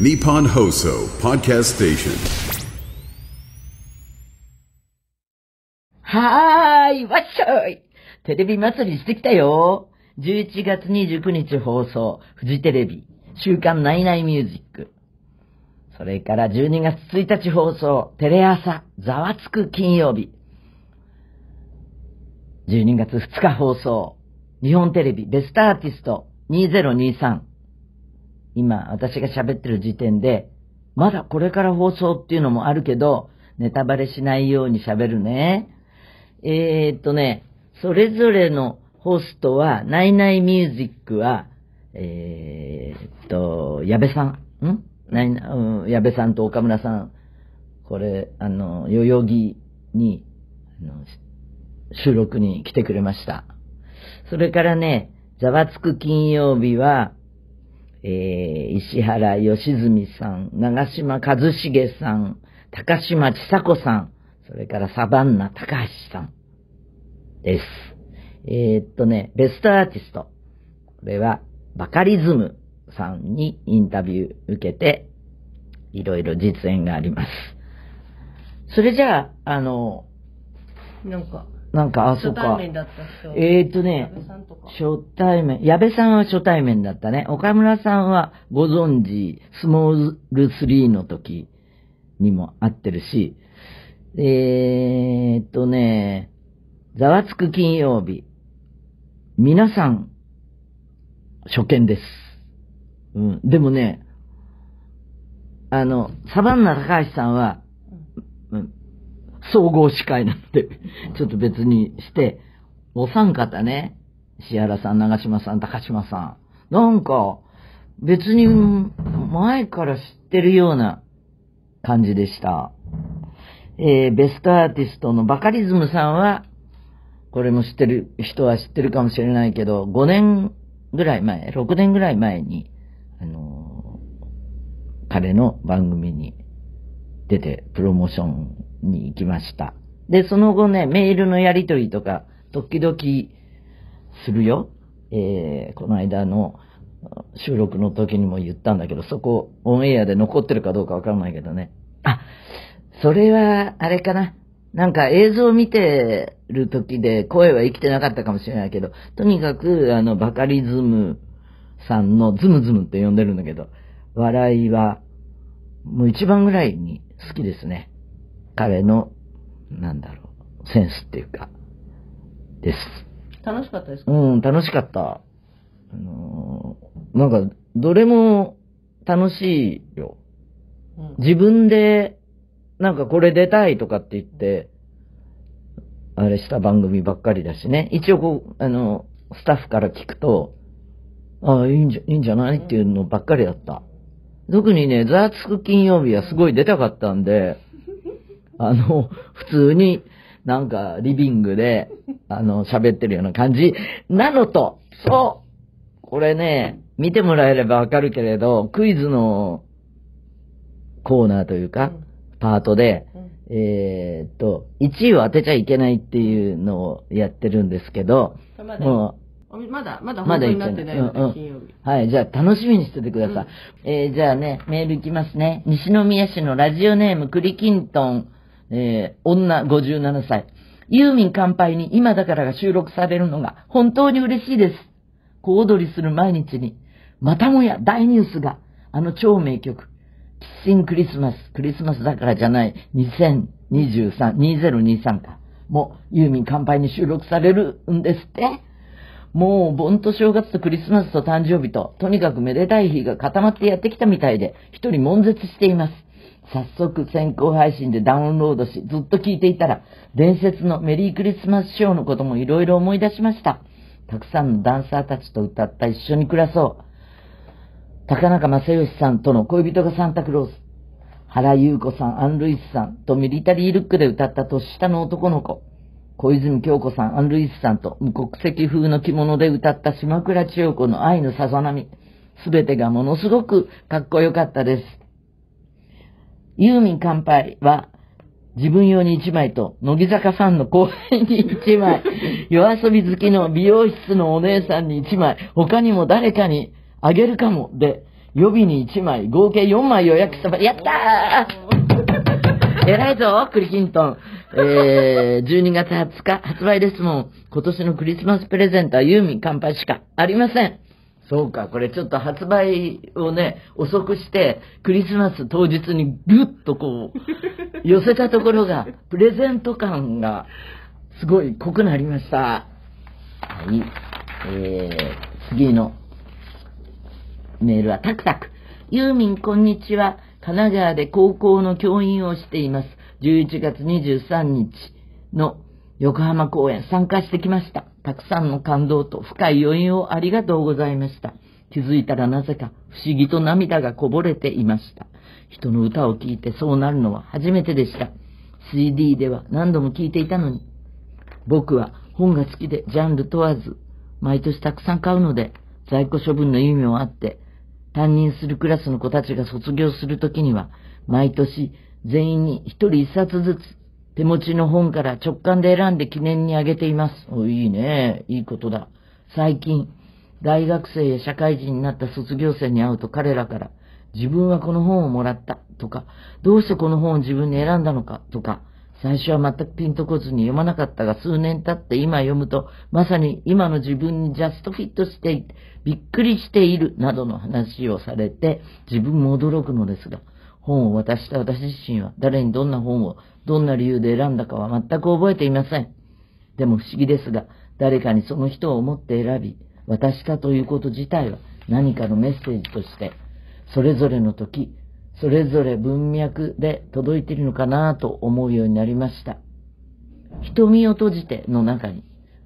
Nippon Hoso Podcast Station. はーい、わっしょいテレビ祭りしてきたよ !11 月29日放送、フジテレビ、週刊ナイナイミュージック。それから12月1日放送、テレ朝、ざわつく金曜日。12月2日放送、日本テレビ、ベストアーティスト2023。今、私が喋ってる時点で、まだこれから放送っていうのもあるけど、ネタバレしないように喋るね。えー、っとね、それぞれのホストは、ナイナイミュージックは、えー、っと、矢部さん、ん？ナイナ、うん、矢部さんと岡村さん、これ、あの、代々木に、あの、収録に来てくれました。それからね、ざわつく金曜日は、えー、石原良純さん、長島一茂さん、高島千佐子さん、それからサバンナ高橋さんです。えー、っとね、ベストアーティスト。これは、バカリズムさんにインタビュー受けて、いろいろ実演があります。それじゃあ、あの、なんか、なんか、あ、そうか。初対面だった人。えー、っとね初対面、矢部さんは初対面だったね。岡村さんはご存知、スモール3の時にも会ってるし、えー、っとね、ざわつく金曜日。皆さん、初見です。うん。でもね、あの、サバンナ高橋さんは、うん総合司会なので、ちょっと別にして、お三方ね、石原さん、長島さん、高島さん、なんか、別に前から知ってるような感じでした。えーベストアーティストのバカリズムさんは、これも知ってる人は知ってるかもしれないけど、5年ぐらい前、6年ぐらい前に、あのー彼の番組に出て、プロモーションに行きました。で、その後ね、メールのやりとりとか、時々するよ。えー、この間の収録の時にも言ったんだけど、そこ、オンエアで残ってるかどうかわかんないけどね。あ、それは、あれかな。なんか映像を見てる時で声は生きてなかったかもしれないけど、とにかく、あの、バカリズムさんのズムズムって呼んでるんだけど、笑いは、もう一番ぐらいに好きですね。彼の、なんだろう、センスっていうか、です。楽しかったですか？うん、楽しかった。あのーなんか、どれも楽しいよ。うん自分で、なんかこれ出たいとかって言って、あれした番組ばっかりだしね。一応こう、あの、スタッフから聞くと、ああ、いいんじゃ、いいんじゃないっていうのばっかりだった。特にね、ザーツク金曜日はすごい出たかったんで、あの、普通になんかリビングで、あの、喋ってるような感じなのと、そうこれね、見てもらえればわかるけれど、クイズのコーナーというか、うんパートで、うんえーっと、1位を当てちゃいけないっていうのをやってるんですけど、まだ、もまだ、まだ本当になってない。金曜日。はい、じゃあ楽しみにしててください。うんえーじゃあね、メールいきますね。西宮市のラジオネームクリキントン、えー女57歳。ユーミン乾杯に今だからが収録されるのが本当に嬉しいです。小躍りする毎日に、またもや大ニュースが、あの超名曲、キッシンクリスマス、クリスマスだからじゃない、2023、2023か。も、ユーミン乾杯に収録されるんですってもう、盆と正月とクリスマスと誕生日と、とにかくめでたい日が固まってやってきたみたいで、一人悶絶しています。早速先行配信でダウンロードし、ずっと聞いていたら、伝説のメリークリスマスショーのこともいろいろ思い出しました。たくさんのダンサーたちと歌った一緒に暮らそう。高中正義さんとの恋人がサンタクロース。原優子さん、アン・ルイスさんとミリタリールックで歌った年下の男の子。小泉京子さん、アン・ルイスさんと無国籍風の着物で歌った島倉千代子の愛のさざ波。すべてがものすごくかっこよかったです。ユーミン乾杯は、自分用に1枚と、乃木坂ファンの後輩に1枚、夜遊び好きの美容室のお姉さんに1枚、他にも誰かにあげるかもで、予備に1枚、合計4枚予約したば、やったー 偉いぞ、クリキントン。えー、12月20日発売ですもん。今年のクリスマスプレゼントはユーミン乾杯しかありません。そうか、これちょっと発売をね、遅くして、クリスマス当日にぐっとこう、寄せたところが、プレゼント感がすごい濃くなりました。はい。えー、次のメールはタクタク。ユーミン、こんにちは。神奈川で高校の教員をしています。11月23日の横浜公演参加してきました。たくさんの感動と深い余韻をありがとうございました。気づいたらなぜか不思議と涙がこぼれていました。人の歌を聴いてそうなるのは初めてでした。CD では何度も聴いていたのに。僕は本が好きでジャンル問わず、毎年たくさん買うので、在庫処分の意味もあって、担任するクラスの子たちが卒業するときには、毎年全員に一人一冊ずつ手持ちの本から直感で選んで記念にあげています。お、いいね。いいことだ。最近、大学生や社会人になった卒業生に会うと彼らから、自分はこの本をもらったとか、どうしてこの本を自分に選んだのかとか、最初は全くピンとこずに読まなかったが数年経って今読むと、まさに今の自分にジャストフィットしていて、びっくりしているなどの話をされて、自分も驚くのですが、本を渡した私自身は誰にどんな本をどんな理由で選んだかは全く覚えていません。でも不思議ですが、誰かにその人を思って選び、渡したということ自体は何かのメッセージとして、それぞれの時、それぞれ文脈で届いているのかなと思うようになりました。瞳を閉じての中に、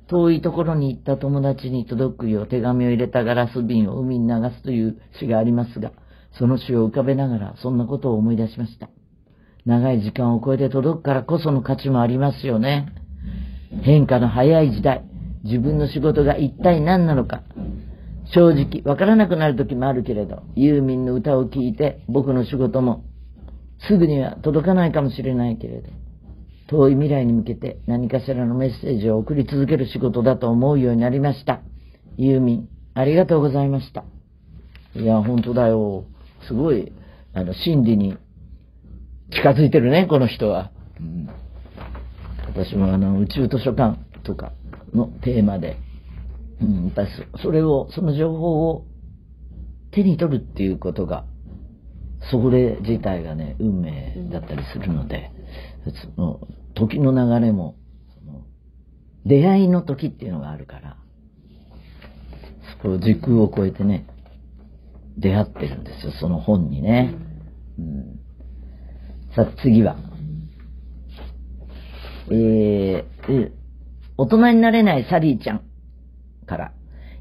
遠いところに行った友達に届くよう手紙を入れたガラス瓶を海に流すという詩がありますが、その詩を浮かべながらそんなことを思い出しました。長い時間を超えて届くからこその価値もありますよね。変化の早い時代、自分の仕事が一体何なのか、正直わからなくなる時もあるけれど、ユーミンの歌を聴いて僕の仕事もすぐには届かないかもしれないけれど、遠い未来に向けて何かしらのメッセージを送り続ける仕事だと思うようになりました。ユーミン、ありがとうございました。いや、本当だよ。すごい、あの、真理に近づいてるね、この人は。うん、私もあの、宇宙図書館とかのテーマで、うん、やっぱりそれを、その情報を手に取るっていうことが、それ自体がね、運命だったりするので、その時の流れも、その出会いの時っていうのがあるから、そこを時空を超えてね、出会ってるんですよ、その本にね。うん、さあ、次は。えー、大人になれないサリーちゃんから。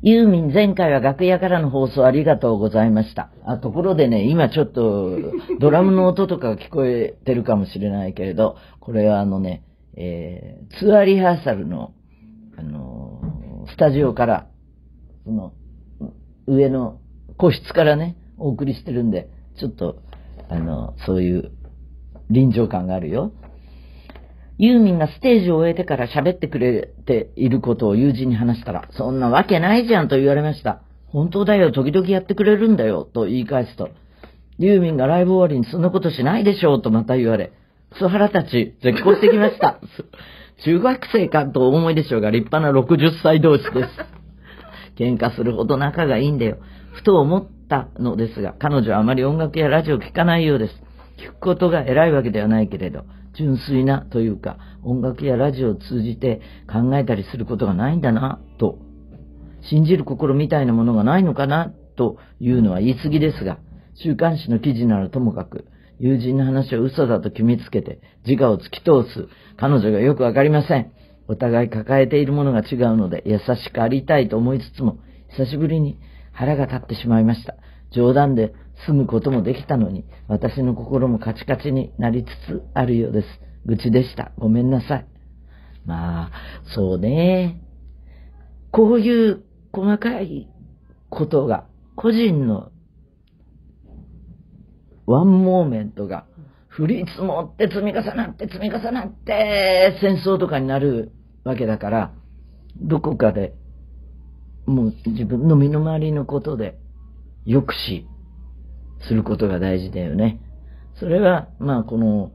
ユーミン前回は楽屋からの放送ありがとうございました。あ、ところでね、今ちょっとドラムの音とか聞こえてるかもしれないけれど、これはあのね、えー、ツアーリハーサルの、あのー、スタジオから、その、上の個室からね、お送りしてるんで、ちょっと、あの、そういう臨場感があるよ。ユーミンがステージを終えてから喋ってくれていることを友人に話したら、そんなわけないじゃんと言われました。本当だよ、時々やってくれるんだよ、と言い返すと、ユーミンがライブ終わりにそんなことしないでしょう、とまた言われ、クソ腹たち、絶好してきました。中学生かとお思いでしょうが、立派な60歳同士です。喧嘩するほど仲がいいんだよ。ふと思ったのですが、彼女はあまり音楽やラジオを聴かないようです。聞くことが偉いわけではないけれど、純粋なというか、音楽やラジオを通じて考えたりすることがないんだな、と。信じる心みたいなものがないのかな、というのは言い過ぎですが、週刊誌の記事ならともかく、友人の話を嘘だと決めつけて、自我を突き通す彼女がよくわかりません。お互い抱えているものが違うので、優しくありたいと思いつつも、久しぶりに腹が立ってしまいました。冗談で済むこともできたのに、私の心もカチカチになりつつあるようです。愚痴でした。ごめんなさい。まあ、そうね。こういう細かいことが、個人の one moment が降り積もって積み重なって積み重なって戦争とかになるわけだから、どこかでもう自分の身の回りのことで抑止することが大事だよね。それは、まあ、この、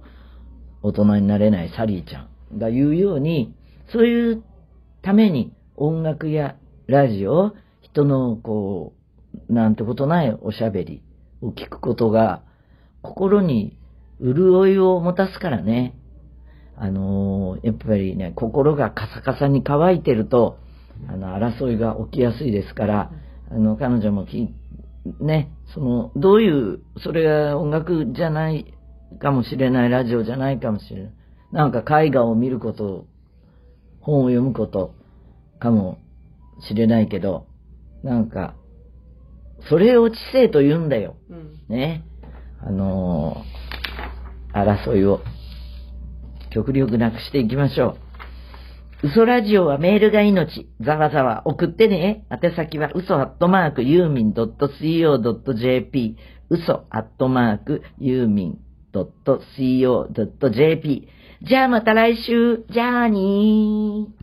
大人になれないサリーちゃんが言うように、そういうために音楽やラジオ、人のこう、なんてことないおしゃべりを聞くことが、心に潤いを持たすからね。あのーやっぱりね、心がカサカサに乾いてると、あの、争いが起きやすいですから、あの、彼女もき、ね、その、どういう、それが音楽じゃないかもしれない、ラジオじゃないかもしれない。なんか絵画を見ること、本を読むことかもしれないけど、なんか、それを知性と言うんだよ。うん。ね。あのー争いを極力なくしていきましょう。嘘ラジオはメールが命。ざわざわ送ってね。宛先は嘘アットマークユーミン .co.jp 嘘アットマークユーミン .co.jp じゃあまた来週。じゃあにー。